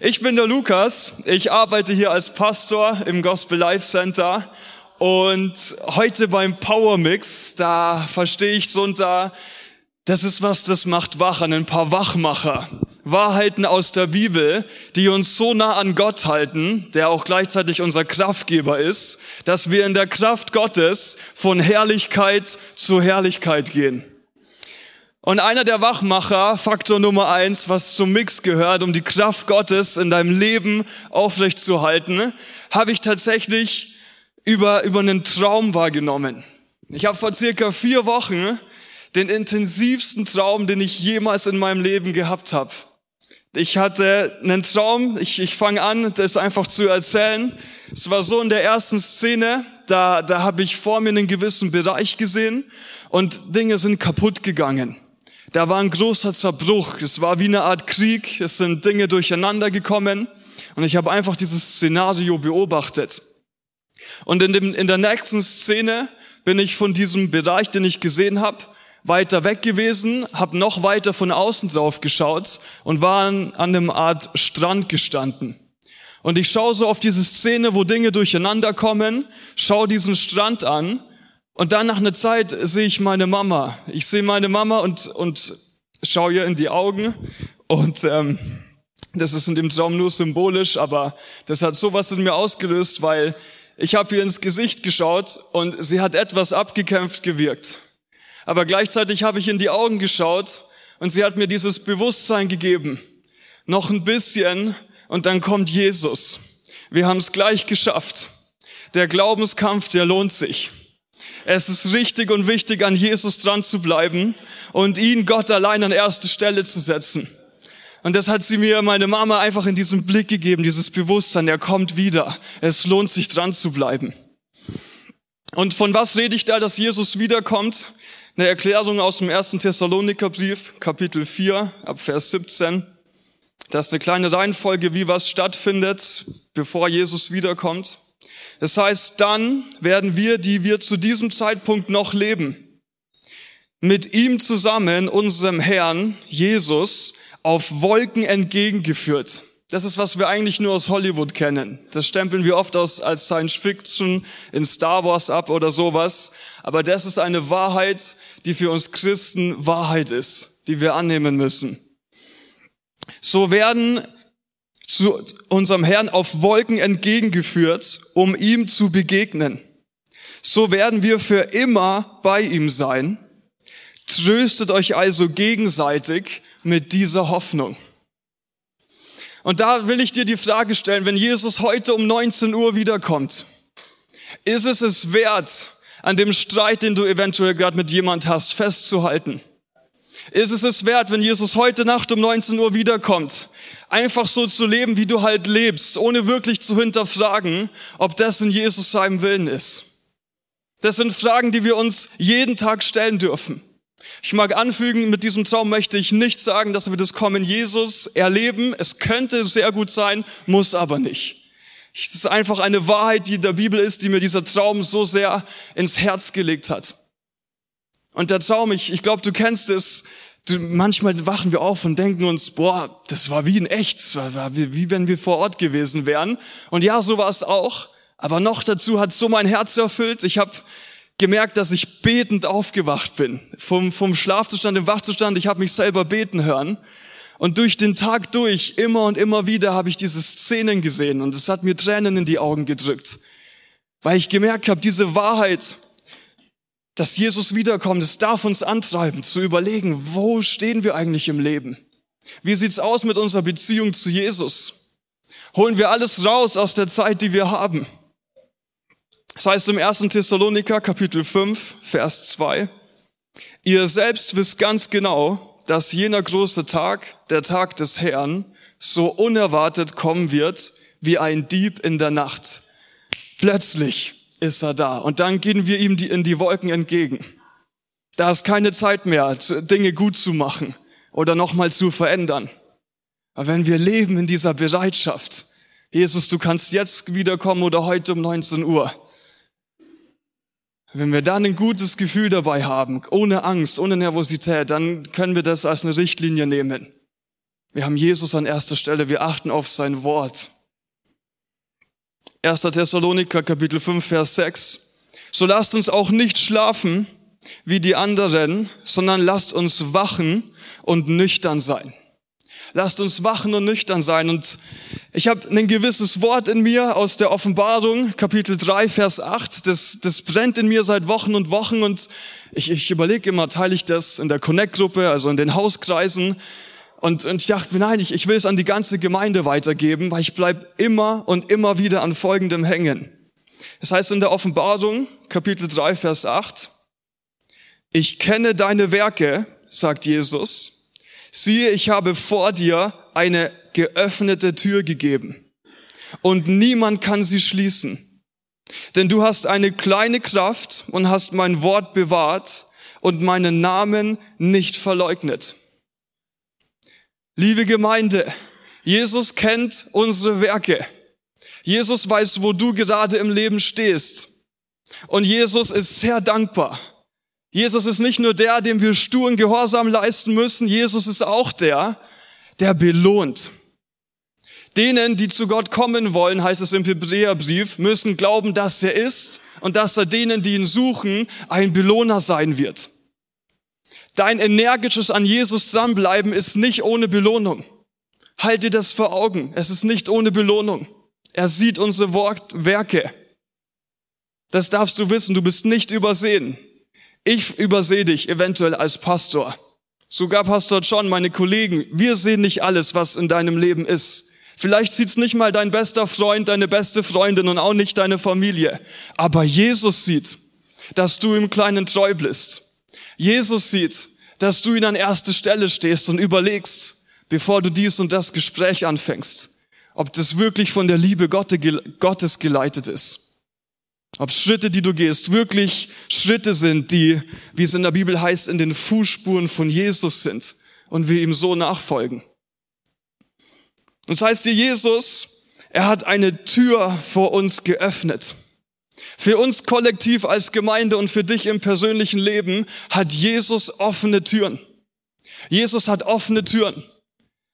Ich bin der Lukas. Ich arbeite hier als Pastor im Gospel Life Center. Und heute beim Power Mix, da verstehe ich so unter, das ist was, das macht wach an ein paar Wachmacher. Wahrheiten aus der Bibel, die uns so nah an Gott halten, der auch gleichzeitig unser Kraftgeber ist, dass wir in der Kraft Gottes von Herrlichkeit zu Herrlichkeit gehen. Und einer der Wachmacher, Faktor Nummer eins, was zum Mix gehört, um die Kraft Gottes in deinem Leben aufrechtzuerhalten, habe ich tatsächlich über, über einen Traum wahrgenommen. Ich habe vor circa vier Wochen den intensivsten Traum, den ich jemals in meinem Leben gehabt habe. Ich hatte einen Traum, ich, ich fange an, das einfach zu erzählen. Es war so in der ersten Szene, da, da habe ich vor mir einen gewissen Bereich gesehen und Dinge sind kaputt gegangen. Da war ein großer Zerbruch. Es war wie eine Art Krieg. Es sind Dinge durcheinander gekommen. Und ich habe einfach dieses Szenario beobachtet. Und in, dem, in der nächsten Szene bin ich von diesem Bereich, den ich gesehen habe, weiter weg gewesen, habe noch weiter von außen drauf geschaut und war an, an einem Art Strand gestanden. Und ich schaue so auf diese Szene, wo Dinge durcheinander kommen, schaue diesen Strand an und dann nach einer Zeit sehe ich meine Mama. Ich sehe meine Mama und, und schaue ihr in die Augen. Und ähm, das ist in dem Traum nur symbolisch, aber das hat sowas in mir ausgelöst, weil ich habe ihr ins Gesicht geschaut und sie hat etwas abgekämpft gewirkt. Aber gleichzeitig habe ich in die Augen geschaut und sie hat mir dieses Bewusstsein gegeben. Noch ein bisschen und dann kommt Jesus. Wir haben es gleich geschafft. Der Glaubenskampf, der lohnt sich. Es ist richtig und wichtig, an Jesus dran zu bleiben und ihn, Gott allein, an erste Stelle zu setzen. Und das hat sie mir, meine Mama, einfach in diesem Blick gegeben, dieses Bewusstsein, er kommt wieder. Es lohnt sich dran zu bleiben. Und von was rede ich da, dass Jesus wiederkommt? Eine Erklärung aus dem ersten Thessalonikerbrief, Kapitel 4, ab Vers 17. Das ist eine kleine Reihenfolge, wie was stattfindet, bevor Jesus wiederkommt. Das heißt, dann werden wir, die wir zu diesem Zeitpunkt noch leben, mit ihm zusammen, unserem Herrn Jesus, auf Wolken entgegengeführt. Das ist, was wir eigentlich nur aus Hollywood kennen. Das stempeln wir oft aus, als Science Fiction in Star Wars ab oder sowas. Aber das ist eine Wahrheit, die für uns Christen Wahrheit ist, die wir annehmen müssen. So werden zu unserem Herrn auf Wolken entgegengeführt, um ihm zu begegnen. So werden wir für immer bei ihm sein. Tröstet euch also gegenseitig mit dieser Hoffnung. Und da will ich dir die Frage stellen, wenn Jesus heute um 19 Uhr wiederkommt, ist es es wert, an dem Streit, den du eventuell gerade mit jemand hast, festzuhalten? Ist es es wert, wenn Jesus heute Nacht um 19 Uhr wiederkommt, einfach so zu leben, wie du halt lebst, ohne wirklich zu hinterfragen, ob das in Jesus seinem Willen ist? Das sind Fragen, die wir uns jeden Tag stellen dürfen. Ich mag anfügen, mit diesem Traum möchte ich nicht sagen, dass wir das Kommen Jesus erleben. Es könnte sehr gut sein, muss aber nicht. Es ist einfach eine Wahrheit, die in der Bibel ist, die mir dieser Traum so sehr ins Herz gelegt hat. Und der Traum, ich, ich glaube, du kennst es, manchmal wachen wir auf und denken uns, boah, das war wie in echt, das war wie, wie wenn wir vor Ort gewesen wären. Und ja, so war es auch. Aber noch dazu hat so mein Herz erfüllt. Ich habe gemerkt, dass ich betend aufgewacht bin. Vom, vom Schlafzustand im Wachzustand, ich habe mich selber beten hören. Und durch den Tag durch, immer und immer wieder, habe ich diese Szenen gesehen und es hat mir Tränen in die Augen gedrückt. Weil ich gemerkt habe, diese Wahrheit, dass Jesus wiederkommt, es darf uns antreiben, zu überlegen, wo stehen wir eigentlich im Leben? Wie sieht's aus mit unserer Beziehung zu Jesus? Holen wir alles raus aus der Zeit, die wir haben? Das heißt im 1. Thessaloniker Kapitel 5, Vers 2, ihr selbst wisst ganz genau, dass jener große Tag, der Tag des Herrn, so unerwartet kommen wird wie ein Dieb in der Nacht. Plötzlich ist er da. Und dann gehen wir ihm in die Wolken entgegen. Da ist keine Zeit mehr, Dinge gut zu machen oder nochmal zu verändern. Aber wenn wir leben in dieser Bereitschaft, Jesus, du kannst jetzt wiederkommen oder heute um 19 Uhr. Wenn wir dann ein gutes Gefühl dabei haben, ohne Angst, ohne Nervosität, dann können wir das als eine Richtlinie nehmen. Wir haben Jesus an erster Stelle, wir achten auf sein Wort. 1. Thessaloniker Kapitel 5, Vers 6. So lasst uns auch nicht schlafen wie die anderen, sondern lasst uns wachen und nüchtern sein. Lasst uns wachen und nüchtern sein. Und ich habe ein gewisses Wort in mir aus der Offenbarung, Kapitel 3, Vers 8. Das, das brennt in mir seit Wochen und Wochen. Und ich, ich überlege immer, teile ich das in der Connect-Gruppe, also in den Hauskreisen. Und, und ich dachte mir, nein, ich, ich will es an die ganze Gemeinde weitergeben, weil ich bleib immer und immer wieder an Folgendem hängen. Das heißt in der Offenbarung, Kapitel 3, Vers 8, ich kenne deine Werke, sagt Jesus, siehe, ich habe vor dir eine geöffnete Tür gegeben und niemand kann sie schließen. Denn du hast eine kleine Kraft und hast mein Wort bewahrt und meinen Namen nicht verleugnet. Liebe Gemeinde, Jesus kennt unsere Werke. Jesus weiß, wo du gerade im Leben stehst. Und Jesus ist sehr dankbar, Jesus ist nicht nur der, dem wir sturen Gehorsam leisten müssen, Jesus ist auch der, der belohnt. Denen, die zu Gott kommen wollen, heißt es im Hebräerbrief, müssen glauben, dass er ist und dass er denen, die ihn suchen, ein Belohner sein wird. Dein energisches an Jesus dranbleiben ist nicht ohne Belohnung. Halt dir das vor Augen. Es ist nicht ohne Belohnung. Er sieht unsere Werke. Das darfst du wissen. Du bist nicht übersehen. Ich übersehe dich eventuell als Pastor. Sogar Pastor John, meine Kollegen, wir sehen nicht alles, was in deinem Leben ist. Vielleicht sieht's nicht mal dein bester Freund, deine beste Freundin und auch nicht deine Familie. Aber Jesus sieht, dass du im Kleinen treu bist. Jesus sieht, dass du ihn an erste Stelle stehst und überlegst, bevor du dies und das Gespräch anfängst, ob das wirklich von der Liebe Gottes geleitet ist. Ob Schritte, die du gehst, wirklich Schritte sind, die, wie es in der Bibel heißt, in den Fußspuren von Jesus sind und wir ihm so nachfolgen. Und das heißt hier, Jesus, er hat eine Tür vor uns geöffnet. Für uns kollektiv als Gemeinde und für dich im persönlichen Leben hat Jesus offene Türen. Jesus hat offene Türen.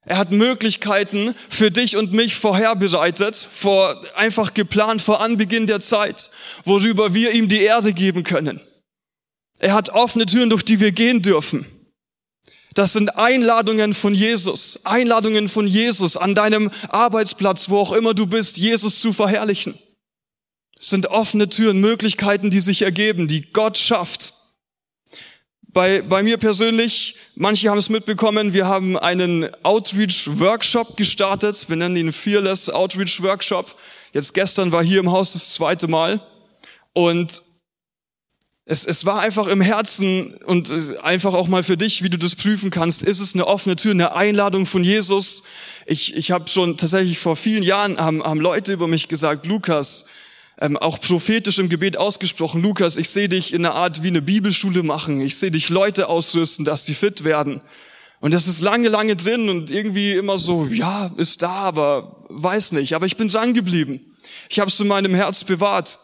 Er hat Möglichkeiten für dich und mich vorherbereitet, vor, einfach geplant vor Anbeginn der Zeit, worüber wir ihm die Erde geben können. Er hat offene Türen, durch die wir gehen dürfen. Das sind Einladungen von Jesus, Einladungen von Jesus an deinem Arbeitsplatz, wo auch immer du bist, Jesus zu verherrlichen. Es sind offene Türen, Möglichkeiten, die sich ergeben, die Gott schafft. Bei, bei mir persönlich, manche haben es mitbekommen, wir haben einen Outreach-Workshop gestartet. Wir nennen ihn Fearless Outreach Workshop. Jetzt gestern war hier im Haus das zweite Mal. Und es, es war einfach im Herzen und einfach auch mal für dich, wie du das prüfen kannst. Ist es eine offene Tür, eine Einladung von Jesus? Ich, ich habe schon tatsächlich vor vielen Jahren haben, haben Leute über mich gesagt, Lukas, ähm, auch prophetisch im Gebet ausgesprochen, Lukas, ich sehe dich in einer Art wie eine Bibelschule machen. Ich sehe dich Leute ausrüsten, dass die fit werden. Und das ist lange, lange drin und irgendwie immer so, ja, ist da, aber weiß nicht. Aber ich bin dran geblieben. Ich habe es in meinem Herz bewahrt.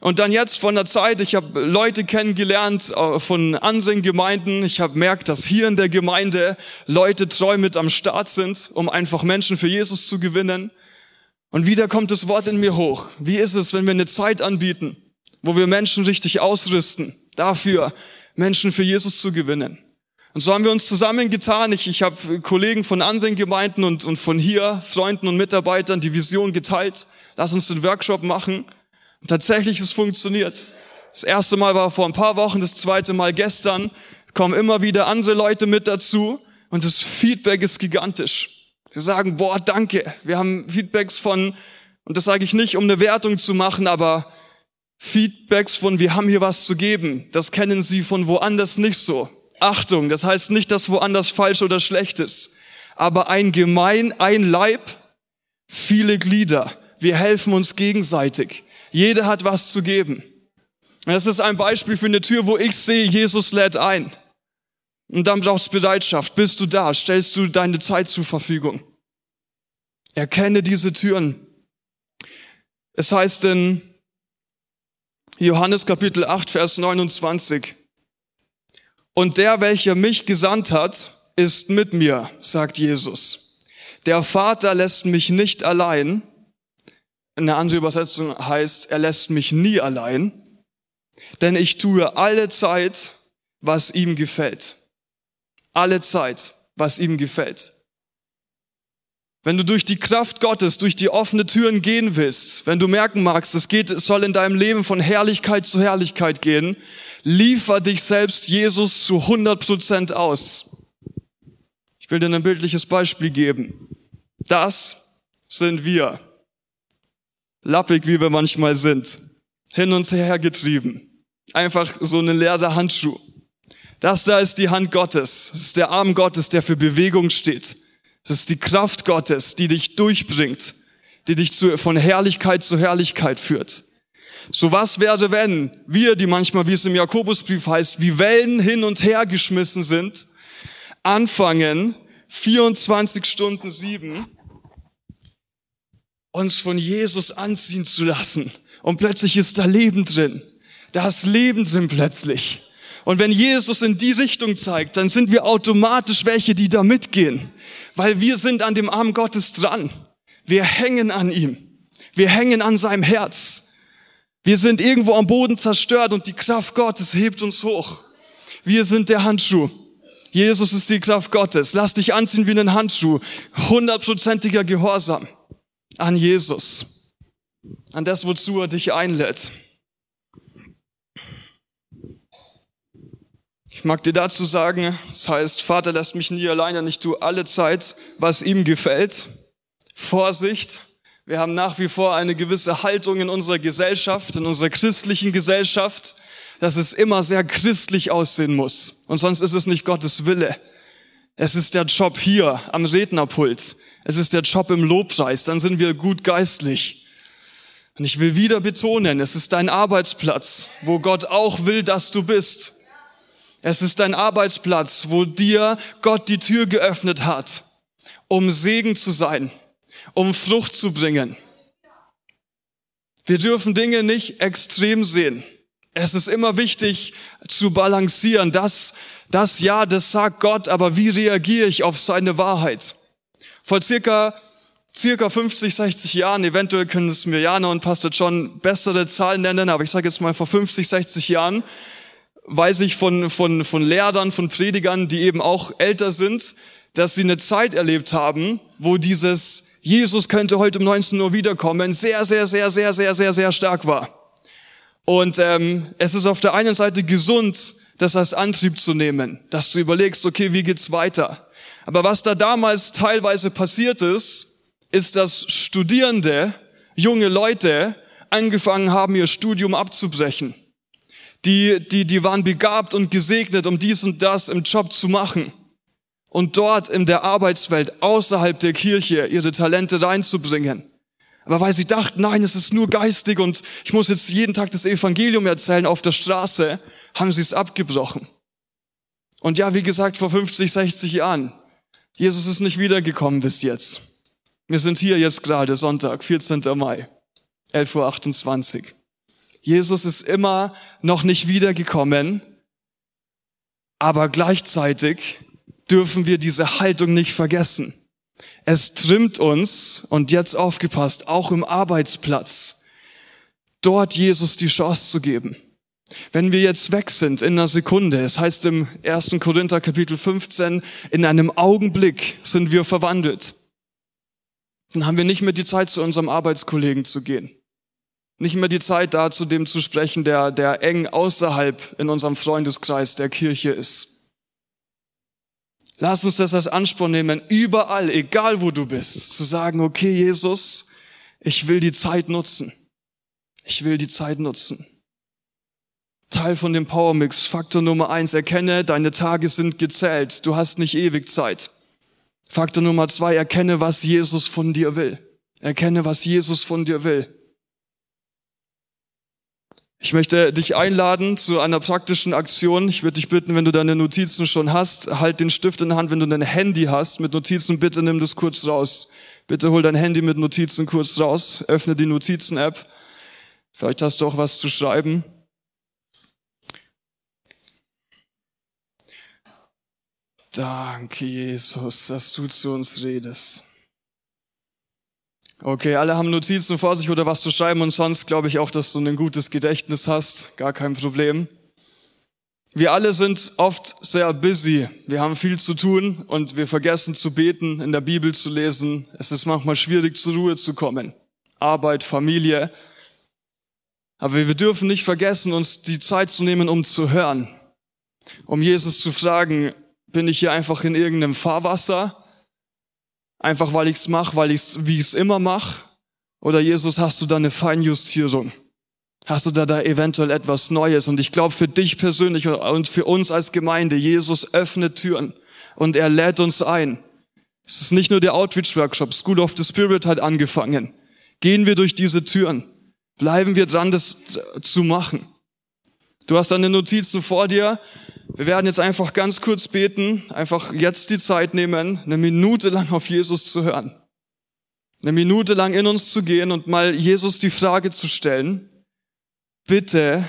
Und dann jetzt von der Zeit, ich habe Leute kennengelernt äh, von anderen Gemeinden. Ich habe merkt, dass hier in der Gemeinde Leute treu mit am Start sind, um einfach Menschen für Jesus zu gewinnen. Und wieder kommt das Wort in mir hoch. Wie ist es, wenn wir eine Zeit anbieten, wo wir Menschen richtig ausrüsten, dafür Menschen für Jesus zu gewinnen? Und so haben wir uns zusammengetan. Ich, ich habe Kollegen von anderen Gemeinden und, und von hier, Freunden und Mitarbeitern, die Vision geteilt. Lass uns den Workshop machen. Und tatsächlich, es funktioniert. Das erste Mal war vor ein paar Wochen, das zweite Mal gestern. Es kommen immer wieder andere Leute mit dazu. Und das Feedback ist gigantisch. Sie sagen, boah, danke. Wir haben Feedbacks von, und das sage ich nicht, um eine Wertung zu machen, aber Feedbacks von, wir haben hier was zu geben. Das kennen Sie von woanders nicht so. Achtung, das heißt nicht, dass woanders falsch oder schlecht ist. Aber ein Gemein, ein Leib, viele Glieder. Wir helfen uns gegenseitig. Jeder hat was zu geben. Das ist ein Beispiel für eine Tür, wo ich sehe, Jesus lädt ein. Und dann brauchst du Bereitschaft. Bist du da? Stellst du deine Zeit zur Verfügung? Erkenne diese Türen. Es heißt in Johannes Kapitel 8, Vers 29, und der, welcher mich gesandt hat, ist mit mir, sagt Jesus. Der Vater lässt mich nicht allein. Eine andere Übersetzung heißt, er lässt mich nie allein, denn ich tue alle Zeit, was ihm gefällt. Alle Zeit, was ihm gefällt. Wenn du durch die Kraft Gottes, durch die offene Türen gehen willst, wenn du merken magst, es geht, es soll in deinem Leben von Herrlichkeit zu Herrlichkeit gehen, liefer dich selbst Jesus zu 100 Prozent aus. Ich will dir ein bildliches Beispiel geben. Das sind wir. Lappig, wie wir manchmal sind. Hin und her getrieben. Einfach so ein leerer Handschuh. Das da ist die Hand Gottes. Das ist der Arm Gottes, der für Bewegung steht. Das ist die Kraft Gottes, die dich durchbringt, die dich zu, von Herrlichkeit zu Herrlichkeit führt. So was wäre, wenn wir, die manchmal, wie es im Jakobusbrief heißt, wie Wellen hin und her geschmissen sind, anfangen, 24 Stunden sieben, uns von Jesus anziehen zu lassen. Und plötzlich ist da Leben drin. Da ist Leben drin plötzlich. Und wenn Jesus in die Richtung zeigt, dann sind wir automatisch welche, die da mitgehen. Weil wir sind an dem Arm Gottes dran. Wir hängen an ihm. Wir hängen an seinem Herz. Wir sind irgendwo am Boden zerstört und die Kraft Gottes hebt uns hoch. Wir sind der Handschuh. Jesus ist die Kraft Gottes. Lass dich anziehen wie einen Handschuh. Hundertprozentiger Gehorsam an Jesus. An das, wozu er dich einlädt. Ich mag dir dazu sagen, das heißt, Vater lässt mich nie alleine, nicht tu alle Zeit, was ihm gefällt. Vorsicht, wir haben nach wie vor eine gewisse Haltung in unserer Gesellschaft, in unserer christlichen Gesellschaft, dass es immer sehr christlich aussehen muss. Und sonst ist es nicht Gottes Wille. Es ist der Job hier am Rednerpult. Es ist der Job im Lobpreis. Dann sind wir gut geistlich. Und ich will wieder betonen, es ist dein Arbeitsplatz, wo Gott auch will, dass du bist. Es ist dein Arbeitsplatz, wo dir Gott die Tür geöffnet hat, um Segen zu sein, um Frucht zu bringen. Wir dürfen Dinge nicht extrem sehen. Es ist immer wichtig zu balancieren. Das, das ja, das sagt Gott, aber wie reagiere ich auf seine Wahrheit? Vor circa, circa 50, 60 Jahren, eventuell können es mir Jana und Pastor John bessere Zahlen nennen, aber ich sage jetzt mal vor 50, 60 Jahren, weiß ich von, von, von Lehrern, von Predigern, die eben auch älter sind, dass sie eine Zeit erlebt haben, wo dieses Jesus könnte heute um 19 Uhr wiederkommen, sehr, sehr, sehr, sehr, sehr, sehr, sehr stark war. Und ähm, es ist auf der einen Seite gesund, das als Antrieb zu nehmen, dass du überlegst, okay, wie geht's weiter? Aber was da damals teilweise passiert ist, ist, dass Studierende, junge Leute angefangen haben, ihr Studium abzubrechen die, die, die waren begabt und gesegnet, um dies und das im Job zu machen und dort in der Arbeitswelt außerhalb der Kirche ihre Talente reinzubringen. Aber weil sie dachten, nein, es ist nur geistig und ich muss jetzt jeden Tag das Evangelium erzählen auf der Straße, haben sie es abgebrochen. Und ja, wie gesagt, vor 50, 60 Jahren, Jesus ist nicht wiedergekommen bis jetzt. Wir sind hier jetzt gerade, Sonntag, 14. Mai, 11.28 Uhr. Jesus ist immer noch nicht wiedergekommen, aber gleichzeitig dürfen wir diese Haltung nicht vergessen. Es trimmt uns, und jetzt aufgepasst, auch im Arbeitsplatz, dort Jesus die Chance zu geben. Wenn wir jetzt weg sind in einer Sekunde, es heißt im 1. Korinther Kapitel 15, in einem Augenblick sind wir verwandelt. Dann haben wir nicht mehr die Zeit, zu unserem Arbeitskollegen zu gehen. Nicht mehr die Zeit da, zu dem zu sprechen, der, der eng außerhalb in unserem Freundeskreis der Kirche ist. Lass uns das als Anspruch nehmen, überall, egal wo du bist, zu sagen, okay, Jesus, ich will die Zeit nutzen. Ich will die Zeit nutzen. Teil von dem Power Mix. Faktor Nummer eins, erkenne, deine Tage sind gezählt. Du hast nicht ewig Zeit. Faktor Nummer zwei, erkenne, was Jesus von dir will. Erkenne, was Jesus von dir will. Ich möchte dich einladen zu einer praktischen Aktion. Ich würde dich bitten, wenn du deine Notizen schon hast, halt den Stift in der Hand. Wenn du dein Handy hast mit Notizen, bitte nimm das kurz raus. Bitte hol dein Handy mit Notizen kurz raus. Öffne die Notizen-App. Vielleicht hast du auch was zu schreiben. Danke, Jesus, dass du zu uns redest. Okay, alle haben Notizen vor sich oder was zu schreiben und sonst glaube ich auch, dass du ein gutes Gedächtnis hast. Gar kein Problem. Wir alle sind oft sehr busy. Wir haben viel zu tun und wir vergessen zu beten, in der Bibel zu lesen. Es ist manchmal schwierig, zur Ruhe zu kommen. Arbeit, Familie. Aber wir dürfen nicht vergessen, uns die Zeit zu nehmen, um zu hören. Um Jesus zu fragen, bin ich hier einfach in irgendeinem Fahrwasser? Einfach weil ich's mache, weil ich's, wie ich's immer mache? Oder Jesus, hast du da eine Feinjustierung? Hast du da, da eventuell etwas Neues? Und ich glaube, für dich persönlich und für uns als Gemeinde, Jesus öffnet Türen und er lädt uns ein. Es ist nicht nur der Outreach-Workshop, School of the Spirit hat angefangen. Gehen wir durch diese Türen. Bleiben wir dran, das zu machen. Du hast deine Notizen vor dir. Wir werden jetzt einfach ganz kurz beten, einfach jetzt die Zeit nehmen, eine Minute lang auf Jesus zu hören. Eine Minute lang in uns zu gehen und mal Jesus die Frage zu stellen, bitte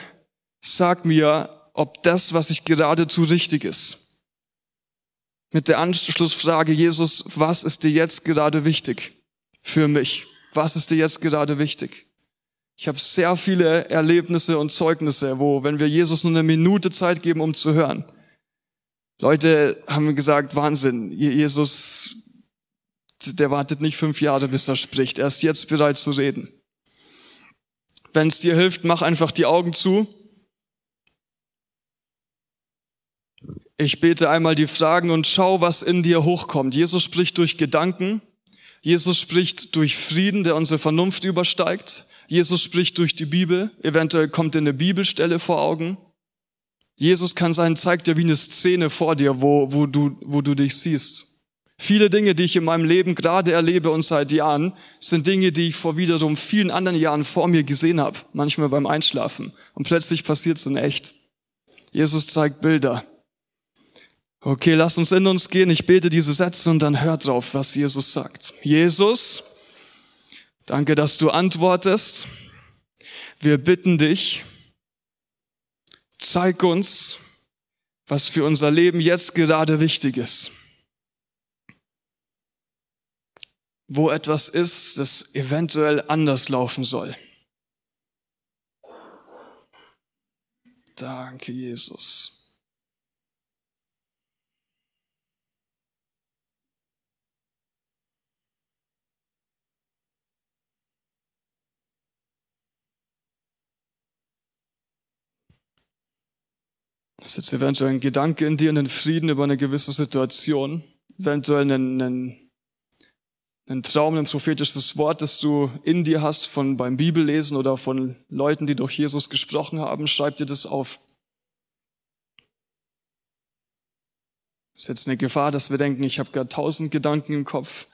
sag mir, ob das, was ich gerade tue, richtig ist. Mit der Anschlussfrage, Jesus, was ist dir jetzt gerade wichtig für mich? Was ist dir jetzt gerade wichtig? Ich habe sehr viele Erlebnisse und Zeugnisse, wo, wenn wir Jesus nur eine Minute Zeit geben, um zu hören, Leute haben gesagt, Wahnsinn, Jesus, der wartet nicht fünf Jahre, bis er spricht. Er ist jetzt bereit zu reden. Wenn es dir hilft, mach einfach die Augen zu. Ich bete einmal die Fragen und schau, was in dir hochkommt. Jesus spricht durch Gedanken. Jesus spricht durch Frieden, der unsere Vernunft übersteigt. Jesus spricht durch die Bibel. Eventuell kommt dir eine Bibelstelle vor Augen. Jesus kann sein, zeigt dir wie eine Szene vor dir, wo, wo, du, wo du dich siehst. Viele Dinge, die ich in meinem Leben gerade erlebe und seit Jahren, sind Dinge, die ich vor wiederum vielen anderen Jahren vor mir gesehen habe, manchmal beim Einschlafen. Und plötzlich passiert es in echt. Jesus zeigt Bilder. Okay, lass uns in uns gehen. Ich bete diese Sätze und dann hört drauf, was Jesus sagt. Jesus, danke, dass du antwortest. Wir bitten dich, zeig uns, was für unser Leben jetzt gerade wichtig ist. wo etwas ist, das eventuell anders laufen soll. Danke, Jesus. Das ist jetzt eventuell ein Gedanke in dir, einen Frieden über eine gewisse Situation, eventuell einen, einen ein Traum, ein prophetisches Wort, das du in dir hast von beim Bibellesen oder von Leuten, die durch Jesus gesprochen haben, schreib dir das auf. Das ist jetzt eine Gefahr, dass wir denken, ich habe gerade tausend Gedanken im Kopf.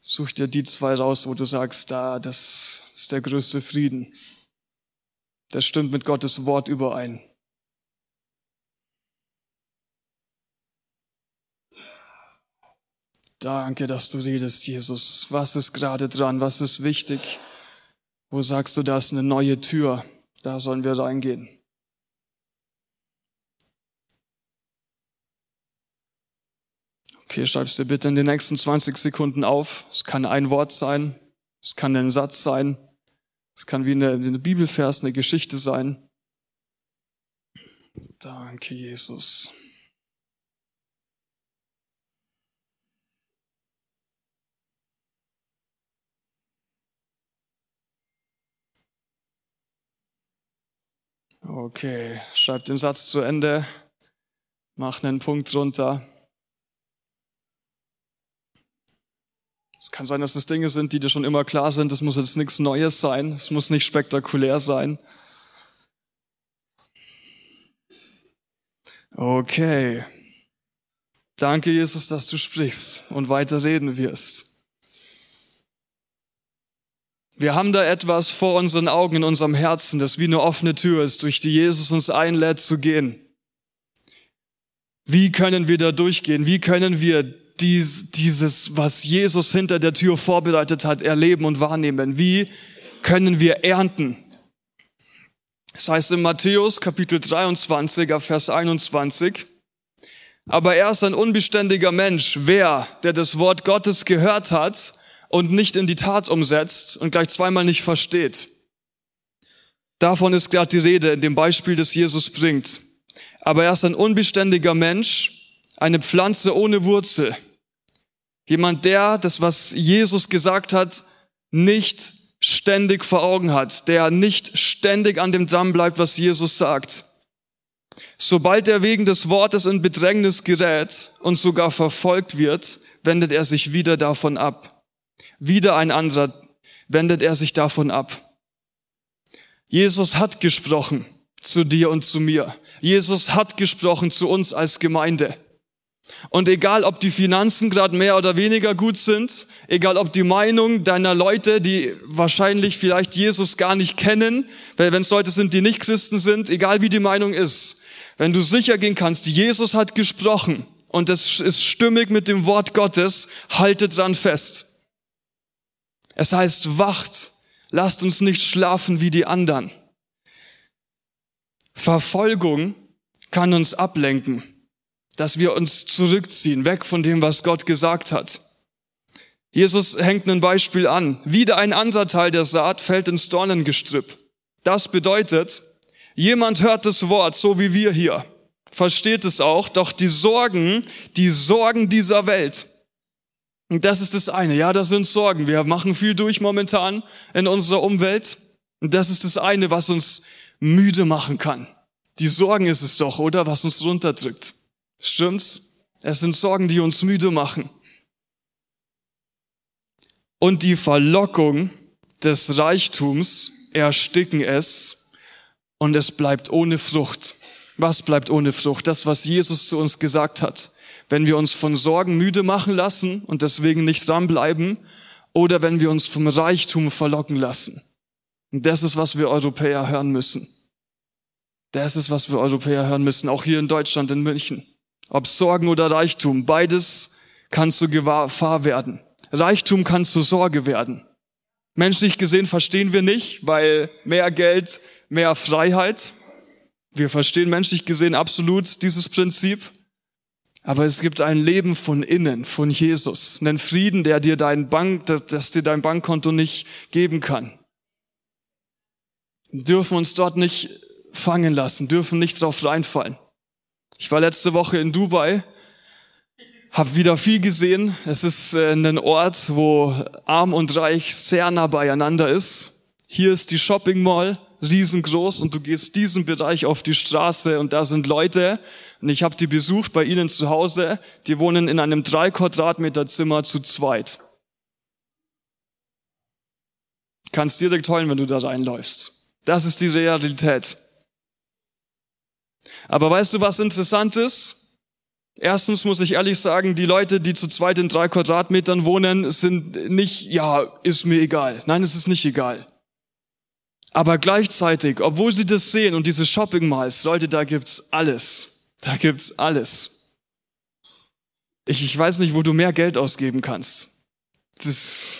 Such dir die zwei raus, wo du sagst, da, das ist der größte Frieden. Das stimmt mit Gottes Wort überein. Danke, dass du redest, Jesus. Was ist gerade dran? Was ist wichtig? Wo sagst du, da ist eine neue Tür? Da sollen wir reingehen. Okay, schreibst dir bitte in den nächsten 20 Sekunden auf. Es kann ein Wort sein. Es kann ein Satz sein. Es kann wie eine, eine Bibelvers, eine Geschichte sein. Danke, Jesus. Okay, schreib den Satz zu Ende, mach einen Punkt drunter. Es kann sein, dass es Dinge sind, die dir schon immer klar sind. Es muss jetzt nichts Neues sein. Es muss nicht spektakulär sein. Okay. Danke, Jesus, dass du sprichst und weiter reden wirst. Wir haben da etwas vor unseren Augen in unserem Herzen, das wie eine offene Tür ist, durch die Jesus uns einlädt zu gehen. Wie können wir da durchgehen? Wie können wir dies, dieses, was Jesus hinter der Tür vorbereitet hat, erleben und wahrnehmen? Wie können wir ernten? Das heißt in Matthäus Kapitel 23, Vers 21, Aber er ist ein unbeständiger Mensch. Wer, der das Wort Gottes gehört hat und nicht in die Tat umsetzt und gleich zweimal nicht versteht. Davon ist gerade die Rede in dem Beispiel, das Jesus bringt. Aber er ist ein unbeständiger Mensch, eine Pflanze ohne Wurzel. Jemand, der das, was Jesus gesagt hat, nicht ständig vor Augen hat, der nicht ständig an dem dran bleibt, was Jesus sagt. Sobald er wegen des Wortes in Bedrängnis gerät und sogar verfolgt wird, wendet er sich wieder davon ab. Wieder ein anderer wendet er sich davon ab. Jesus hat gesprochen zu dir und zu mir. Jesus hat gesprochen zu uns als Gemeinde. Und egal, ob die Finanzen gerade mehr oder weniger gut sind, egal, ob die Meinung deiner Leute, die wahrscheinlich vielleicht Jesus gar nicht kennen, weil wenn es Leute sind, die nicht Christen sind, egal wie die Meinung ist, wenn du sicher gehen kannst, Jesus hat gesprochen und es ist stimmig mit dem Wort Gottes, halte dran fest. Es heißt, wacht, lasst uns nicht schlafen wie die anderen. Verfolgung kann uns ablenken dass wir uns zurückziehen, weg von dem, was Gott gesagt hat. Jesus hängt ein Beispiel an. Wieder ein anderer Teil der Saat fällt ins Dornengestrüpp. Das bedeutet, jemand hört das Wort, so wie wir hier, versteht es auch, doch die Sorgen, die Sorgen dieser Welt, und das ist das eine. Ja, das sind Sorgen. Wir machen viel durch momentan in unserer Umwelt. Und das ist das eine, was uns müde machen kann. Die Sorgen ist es doch, oder? Was uns runterdrückt. Stimmt's? Es sind Sorgen, die uns müde machen. Und die Verlockung des Reichtums ersticken es und es bleibt ohne Frucht. Was bleibt ohne Frucht? Das, was Jesus zu uns gesagt hat. Wenn wir uns von Sorgen müde machen lassen und deswegen nicht dranbleiben oder wenn wir uns vom Reichtum verlocken lassen. Und das ist, was wir Europäer hören müssen. Das ist, was wir Europäer hören müssen, auch hier in Deutschland, in München. Ob Sorgen oder Reichtum, beides kann zu Gefahr werden. Reichtum kann zu Sorge werden. Menschlich gesehen verstehen wir nicht, weil mehr Geld, mehr Freiheit. Wir verstehen menschlich gesehen absolut dieses Prinzip. Aber es gibt ein Leben von innen, von Jesus, einen Frieden, der dir dein Bank, das dir dein Bankkonto nicht geben kann. Wir dürfen uns dort nicht fangen lassen, dürfen nicht drauf reinfallen. Ich war letzte Woche in Dubai, habe wieder viel gesehen. Es ist äh, ein Ort, wo arm und reich sehr nah beieinander ist. Hier ist die Shopping Mall, riesengroß und du gehst diesen Bereich auf die Straße und da sind Leute und ich habe die besucht bei ihnen zu Hause. Die wohnen in einem drei Quadratmeter Zimmer zu zweit. Kannst direkt heulen, wenn du da reinläufst. Das ist die Realität. Aber weißt du, was interessant ist? Erstens muss ich ehrlich sagen, die Leute, die zu zweit in drei Quadratmetern wohnen, sind nicht, ja, ist mir egal. Nein, es ist nicht egal. Aber gleichzeitig, obwohl sie das sehen und diese Shopping Malls, Leute, da gibt's alles. Da gibt's alles. Ich, ich weiß nicht, wo du mehr Geld ausgeben kannst. Das,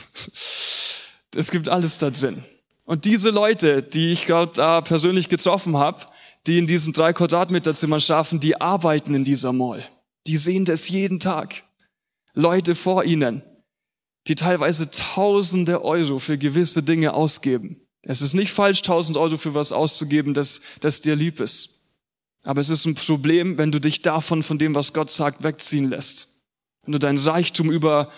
es gibt alles da drin. Und diese Leute, die ich gerade da persönlich getroffen habe, die in diesen drei Quadratmeter Zimmern schlafen, die arbeiten in dieser Mall. Die sehen das jeden Tag. Leute vor ihnen, die teilweise Tausende Euro für gewisse Dinge ausgeben. Es ist nicht falsch, tausend Euro für was auszugeben, das, das dir lieb ist. Aber es ist ein Problem, wenn du dich davon, von dem, was Gott sagt, wegziehen lässt. Wenn du dein Reichtum über,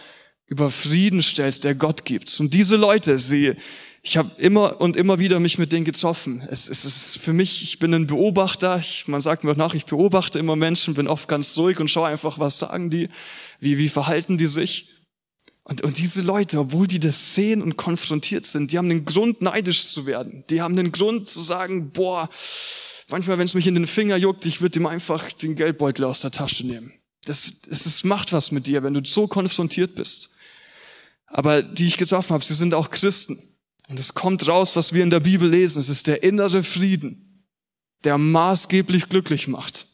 über Frieden stellst, der Gott gibt. Und diese Leute, sie, ich habe immer und immer wieder mich mit denen getroffen. Es, es ist für mich, ich bin ein Beobachter. Ich, man sagt mir auch nach, ich beobachte immer Menschen, bin oft ganz ruhig und schaue einfach, was sagen die, wie, wie verhalten die sich. Und, und diese Leute, obwohl die das sehen und konfrontiert sind, die haben den Grund, neidisch zu werden. Die haben den Grund zu sagen, boah, manchmal, wenn es mich in den Finger juckt, ich würde ihm einfach den Geldbeutel aus der Tasche nehmen. Das, das, das macht was mit dir, wenn du so konfrontiert bist. Aber die ich getroffen habe, sie sind auch Christen. Und es kommt raus, was wir in der Bibel lesen. Es ist der innere Frieden, der maßgeblich glücklich macht.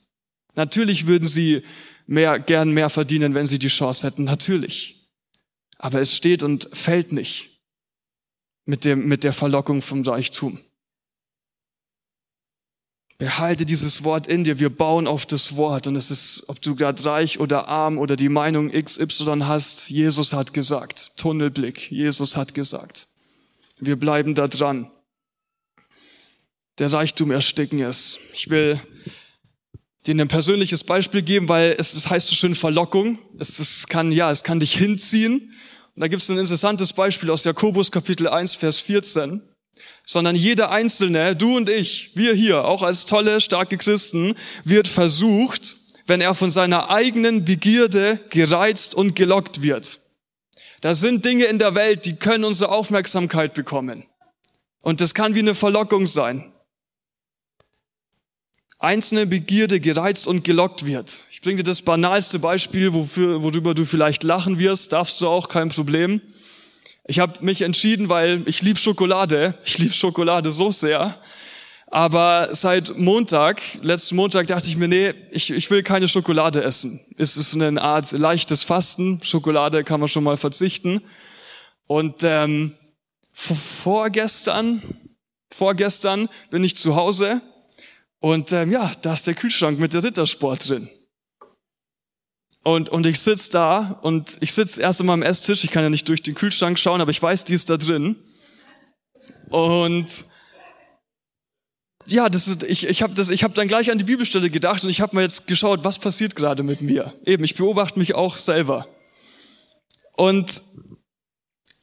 Natürlich würden sie mehr, gern mehr verdienen, wenn sie die Chance hätten. Natürlich. Aber es steht und fällt nicht mit dem, mit der Verlockung vom Reichtum. Behalte dieses Wort in dir. Wir bauen auf das Wort. Und es ist, ob du gerade reich oder arm oder die Meinung XY hast, Jesus hat gesagt. Tunnelblick. Jesus hat gesagt. Wir bleiben da dran. Der Reichtum ersticken es. Ich will dir ein persönliches Beispiel geben, weil es, es heißt so schön Verlockung. Es, es kann, ja, es kann dich hinziehen. Und da gibt es ein interessantes Beispiel aus Jakobus Kapitel 1, Vers 14 sondern jeder Einzelne, du und ich, wir hier, auch als tolle, starke Christen, wird versucht, wenn er von seiner eigenen Begierde gereizt und gelockt wird. Da sind Dinge in der Welt, die können unsere Aufmerksamkeit bekommen. Und das kann wie eine Verlockung sein. Einzelne Begierde gereizt und gelockt wird. Ich bringe dir das banalste Beispiel, wofür, worüber du vielleicht lachen wirst, darfst du auch, kein Problem. Ich habe mich entschieden, weil ich liebe Schokolade. Ich liebe Schokolade so sehr. Aber seit Montag, letzten Montag dachte ich mir, nee, ich, ich will keine Schokolade essen. Es ist eine Art leichtes Fasten. Schokolade kann man schon mal verzichten. Und ähm, vorgestern, vorgestern bin ich zu Hause und ähm, ja, da ist der Kühlschrank mit der Rittersport drin. Und, und ich sitz da und ich sitz erst einmal am Esstisch. Ich kann ja nicht durch den Kühlschrank schauen, aber ich weiß, die ist da drin. Und ja, das ist, ich, ich habe hab dann gleich an die Bibelstelle gedacht und ich habe mir jetzt geschaut, was passiert gerade mit mir. Eben, ich beobachte mich auch selber. Und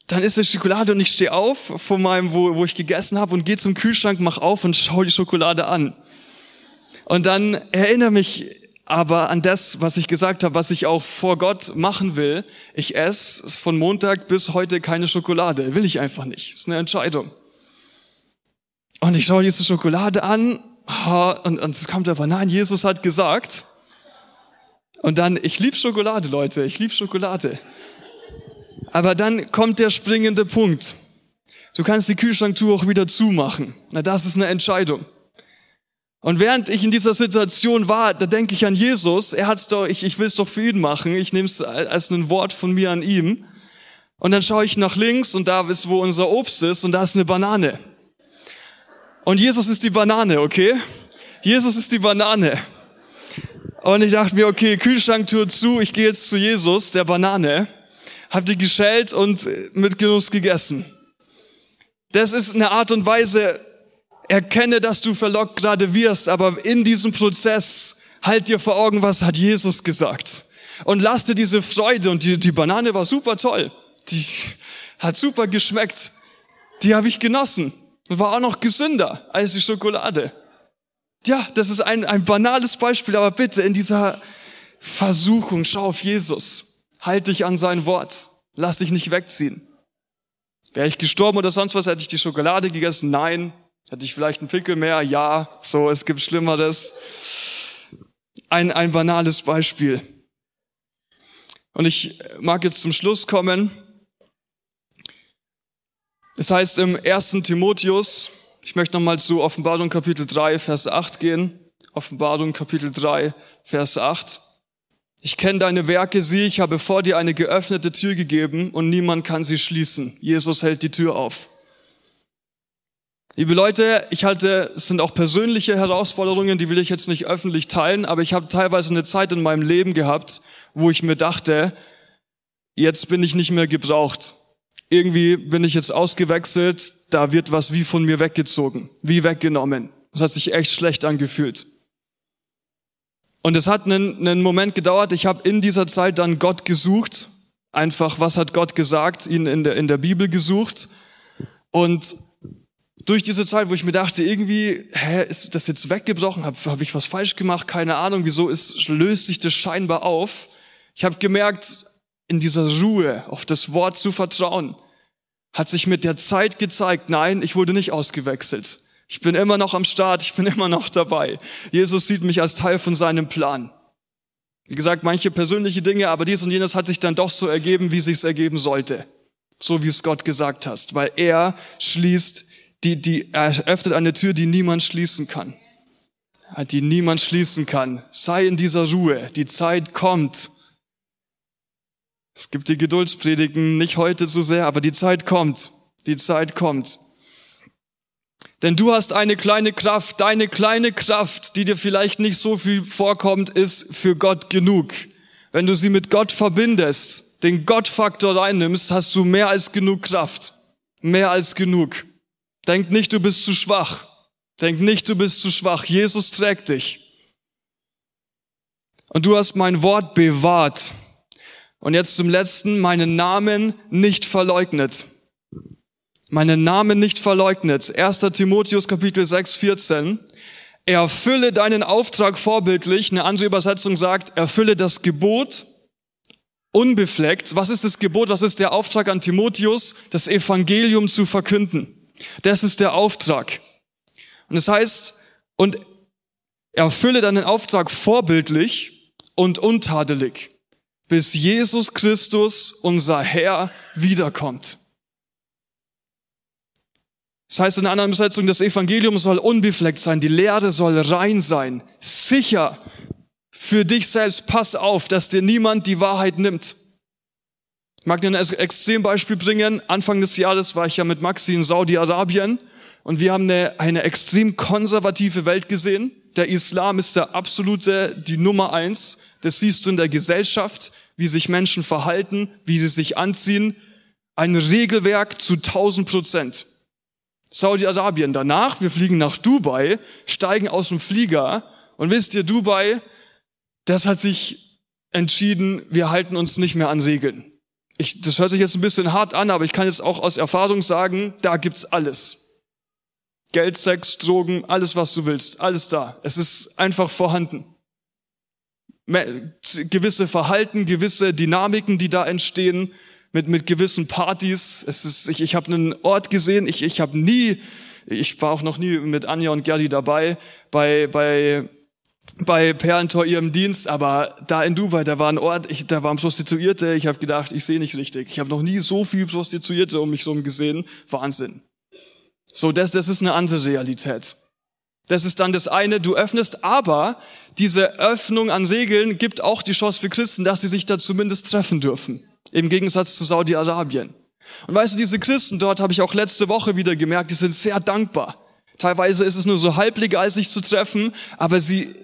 dann ist die Schokolade und ich stehe auf von meinem, wo, wo ich gegessen habe und gehe zum Kühlschrank, mach auf und schaue die Schokolade an. Und dann erinnere mich aber an das, was ich gesagt habe, was ich auch vor Gott machen will. Ich esse von Montag bis heute keine Schokolade. Will ich einfach nicht. Ist eine Entscheidung. Und ich schaue diese Schokolade an und, und es kommt aber, nein, Jesus hat gesagt. Und dann, ich liebe Schokolade, Leute, ich liebe Schokolade. Aber dann kommt der springende Punkt. Du kannst die Kühlschranktür auch wieder zumachen. Na, das ist eine Entscheidung. Und während ich in dieser Situation war, da denke ich an Jesus. Er hat's doch, ich, ich will es doch für ihn machen. Ich nehme es als ein Wort von mir an ihm. Und dann schaue ich nach links und da ist, wo unser Obst ist und da ist eine Banane. Und Jesus ist die Banane, okay? Jesus ist die Banane. Und ich dachte mir, okay, Kühlschranktür zu, ich gehe jetzt zu Jesus, der Banane. Hab die geschält und mit Genuss gegessen. Das ist eine Art und Weise, Erkenne, dass du verlockt gerade wirst, aber in diesem Prozess halt dir vor Augen, was hat Jesus gesagt. Und lass dir diese Freude und die, die Banane war super toll. Die hat super geschmeckt. Die habe ich genossen. War auch noch gesünder als die Schokolade. Ja, das ist ein, ein banales Beispiel, aber bitte in dieser Versuchung, schau auf Jesus. Halt dich an sein Wort. Lass dich nicht wegziehen. Wäre ich gestorben oder sonst was, hätte ich die Schokolade gegessen? Nein, hatte ich vielleicht einen Pickel mehr? Ja, so, es gibt Schlimmeres. Ein, ein banales Beispiel. Und ich mag jetzt zum Schluss kommen. Es heißt im ersten Timotheus, ich möchte nochmal zu Offenbarung Kapitel 3, Vers 8 gehen. Offenbarung Kapitel 3, Vers 8. Ich kenne deine Werke, sieh, ich habe vor dir eine geöffnete Tür gegeben und niemand kann sie schließen. Jesus hält die Tür auf. Liebe Leute, ich halte, es sind auch persönliche Herausforderungen, die will ich jetzt nicht öffentlich teilen, aber ich habe teilweise eine Zeit in meinem Leben gehabt, wo ich mir dachte, jetzt bin ich nicht mehr gebraucht. Irgendwie bin ich jetzt ausgewechselt, da wird was wie von mir weggezogen, wie weggenommen. Das hat sich echt schlecht angefühlt. Und es hat einen, einen Moment gedauert, ich habe in dieser Zeit dann Gott gesucht, einfach, was hat Gott gesagt, ihn in der, in der Bibel gesucht. Und durch diese Zeit, wo ich mir dachte, irgendwie, hä, ist das jetzt weggebrochen? Habe hab ich was falsch gemacht? Keine Ahnung, wieso ist, löst sich das scheinbar auf? Ich habe gemerkt, in dieser Ruhe auf das Wort zu vertrauen, hat sich mit der Zeit gezeigt, nein, ich wurde nicht ausgewechselt. Ich bin immer noch am Start, ich bin immer noch dabei. Jesus sieht mich als Teil von seinem Plan. Wie gesagt, manche persönliche Dinge, aber dies und jenes hat sich dann doch so ergeben, wie sich's ergeben sollte. So wie es Gott gesagt hast, weil er schließt die, die öffnet eine Tür, die niemand schließen kann. Die niemand schließen kann. Sei in dieser Ruhe. Die Zeit kommt. Es gibt die Geduldspredigen, nicht heute so sehr, aber die Zeit kommt. Die Zeit kommt. Denn du hast eine kleine Kraft, deine kleine Kraft, die dir vielleicht nicht so viel vorkommt, ist für Gott genug. Wenn du sie mit Gott verbindest, den Gottfaktor reinnimmst, hast du mehr als genug Kraft. Mehr als genug. Denk nicht, du bist zu schwach. Denk nicht, du bist zu schwach. Jesus trägt dich. Und du hast mein Wort bewahrt. Und jetzt zum letzten, meinen Namen nicht verleugnet. Meinen Namen nicht verleugnet. 1. Timotheus Kapitel 6, 14. Erfülle deinen Auftrag vorbildlich. Eine andere Übersetzung sagt, erfülle das Gebot unbefleckt. Was ist das Gebot? Was ist der Auftrag an Timotheus? Das Evangelium zu verkünden. Das ist der Auftrag. Und es das heißt, und erfülle deinen Auftrag vorbildlich und untadelig bis Jesus Christus, unser Herr, wiederkommt. Das heißt in einer anderen Übersetzung, das Evangelium soll unbefleckt sein, die Lehre soll rein sein, sicher für dich selbst. Pass auf, dass dir niemand die Wahrheit nimmt. Ich mag dir ein Extrembeispiel bringen. Anfang des Jahres war ich ja mit Maxi in Saudi-Arabien und wir haben eine, eine extrem konservative Welt gesehen. Der Islam ist der absolute, die Nummer eins. Das siehst du in der Gesellschaft, wie sich Menschen verhalten, wie sie sich anziehen. Ein Regelwerk zu 1000 Prozent. Saudi-Arabien. Danach, wir fliegen nach Dubai, steigen aus dem Flieger und wisst ihr, Dubai, das hat sich entschieden, wir halten uns nicht mehr an Regeln. Ich, das hört sich jetzt ein bisschen hart an, aber ich kann jetzt auch aus Erfahrung sagen, da gibt's alles. Geld, Sex, Drogen, alles was du willst, alles da. Es ist einfach vorhanden. Gewisse Verhalten, gewisse Dynamiken, die da entstehen, mit, mit gewissen Partys. Es ist, ich, ich habe einen Ort gesehen, ich, ich habe nie, ich war auch noch nie mit Anja und Gerdi dabei, bei, bei, bei Perlentor ihrem Dienst, aber da in Dubai, da war ein Ort, ich, da waren Prostituierte, ich habe gedacht, ich sehe nicht richtig. Ich habe noch nie so viel Prostituierte um mich herum gesehen. Wahnsinn. So, das, das ist eine andere Realität. Das ist dann das eine, du öffnest, aber diese Öffnung an Regeln gibt auch die Chance für Christen, dass sie sich da zumindest treffen dürfen. Im Gegensatz zu Saudi-Arabien. Und weißt du, diese Christen dort habe ich auch letzte Woche wieder gemerkt, die sind sehr dankbar. Teilweise ist es nur so halb legal, sich zu treffen, aber sie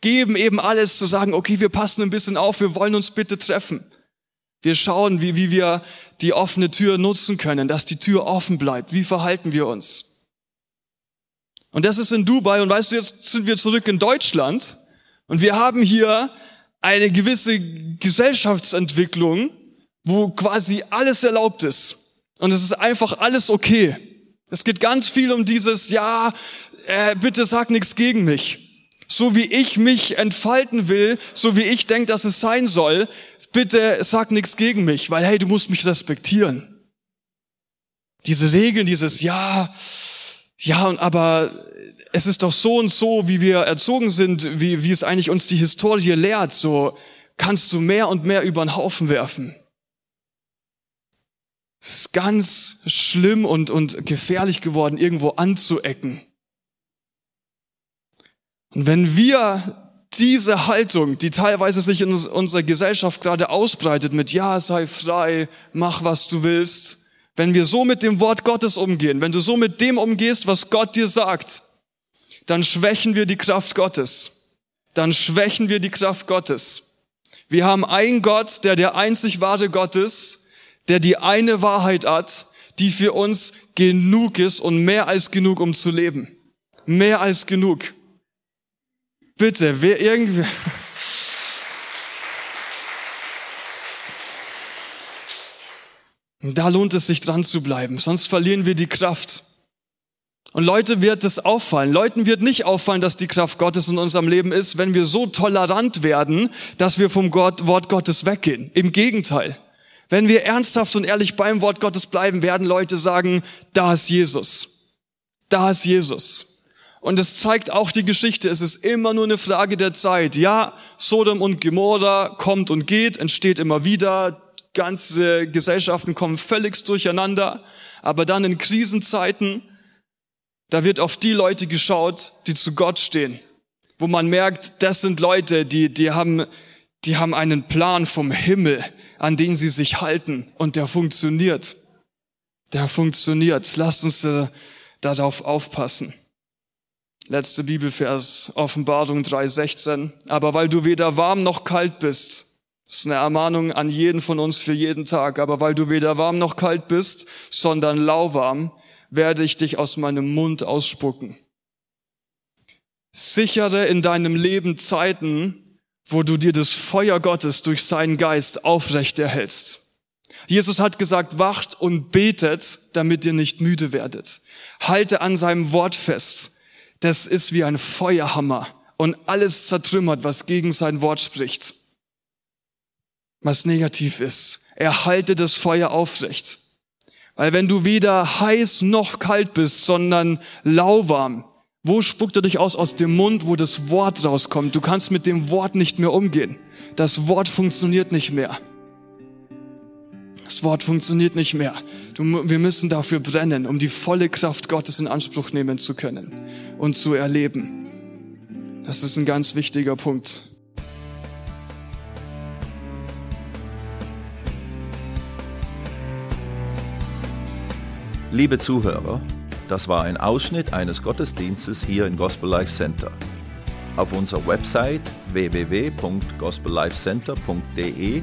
geben eben alles zu sagen, okay, wir passen ein bisschen auf, wir wollen uns bitte treffen. Wir schauen, wie, wie wir die offene Tür nutzen können, dass die Tür offen bleibt. Wie verhalten wir uns? Und das ist in Dubai. Und weißt du, jetzt sind wir zurück in Deutschland. Und wir haben hier eine gewisse Gesellschaftsentwicklung, wo quasi alles erlaubt ist. Und es ist einfach alles okay. Es geht ganz viel um dieses, ja, äh, bitte sag nichts gegen mich. So wie ich mich entfalten will, so wie ich denke, dass es sein soll, bitte sag nichts gegen mich, weil hey, du musst mich respektieren. Diese Regeln, dieses Ja, ja, aber es ist doch so und so, wie wir erzogen sind, wie, wie es eigentlich uns die Historie lehrt, so kannst du mehr und mehr über den Haufen werfen. Es ist ganz schlimm und, und gefährlich geworden, irgendwo anzuecken. Und wenn wir diese Haltung, die teilweise sich in unserer Gesellschaft gerade ausbreitet mit Ja, sei frei, mach was du willst, wenn wir so mit dem Wort Gottes umgehen, wenn du so mit dem umgehst, was Gott dir sagt, dann schwächen wir die Kraft Gottes. Dann schwächen wir die Kraft Gottes. Wir haben einen Gott, der der einzig wahre Gott ist, der die eine Wahrheit hat, die für uns genug ist und mehr als genug, um zu leben. Mehr als genug. Bitte, wer irgendwie. Da lohnt es sich dran zu bleiben, sonst verlieren wir die Kraft. Und Leute wird es auffallen. Leuten wird nicht auffallen, dass die Kraft Gottes in unserem Leben ist, wenn wir so tolerant werden, dass wir vom Gott, Wort Gottes weggehen. Im Gegenteil. Wenn wir ernsthaft und ehrlich beim Wort Gottes bleiben, werden Leute sagen, da ist Jesus. Da ist Jesus. Und es zeigt auch die Geschichte, es ist immer nur eine Frage der Zeit. Ja, Sodom und Gomorra kommt und geht, entsteht immer wieder, ganze Gesellschaften kommen völlig durcheinander, aber dann in Krisenzeiten, da wird auf die Leute geschaut, die zu Gott stehen, wo man merkt, das sind Leute, die, die haben, die haben einen Plan vom Himmel, an den sie sich halten und der funktioniert. Der funktioniert. Lasst uns äh, darauf aufpassen. Letzte Bibelvers, Offenbarung 3,16. Aber weil du weder warm noch kalt bist, ist eine Ermahnung an jeden von uns für jeden Tag, aber weil du weder warm noch kalt bist, sondern lauwarm, werde ich dich aus meinem Mund ausspucken. Sichere in deinem Leben Zeiten, wo du dir das Feuer Gottes durch seinen Geist aufrecht erhältst. Jesus hat gesagt, wacht und betet, damit ihr nicht müde werdet. Halte an seinem Wort fest. Das ist wie ein Feuerhammer und alles zertrümmert, was gegen sein Wort spricht. Was negativ ist. Erhalte das Feuer aufrecht. Weil wenn du weder heiß noch kalt bist, sondern lauwarm, wo spuckt er dich aus? Aus dem Mund, wo das Wort rauskommt. Du kannst mit dem Wort nicht mehr umgehen. Das Wort funktioniert nicht mehr. Das Wort funktioniert nicht mehr. Wir müssen dafür brennen, um die volle Kraft Gottes in Anspruch nehmen zu können und zu erleben. Das ist ein ganz wichtiger Punkt. Liebe Zuhörer, das war ein Ausschnitt eines Gottesdienstes hier im Gospel Life Center. Auf unserer Website www.gospellifecenter.de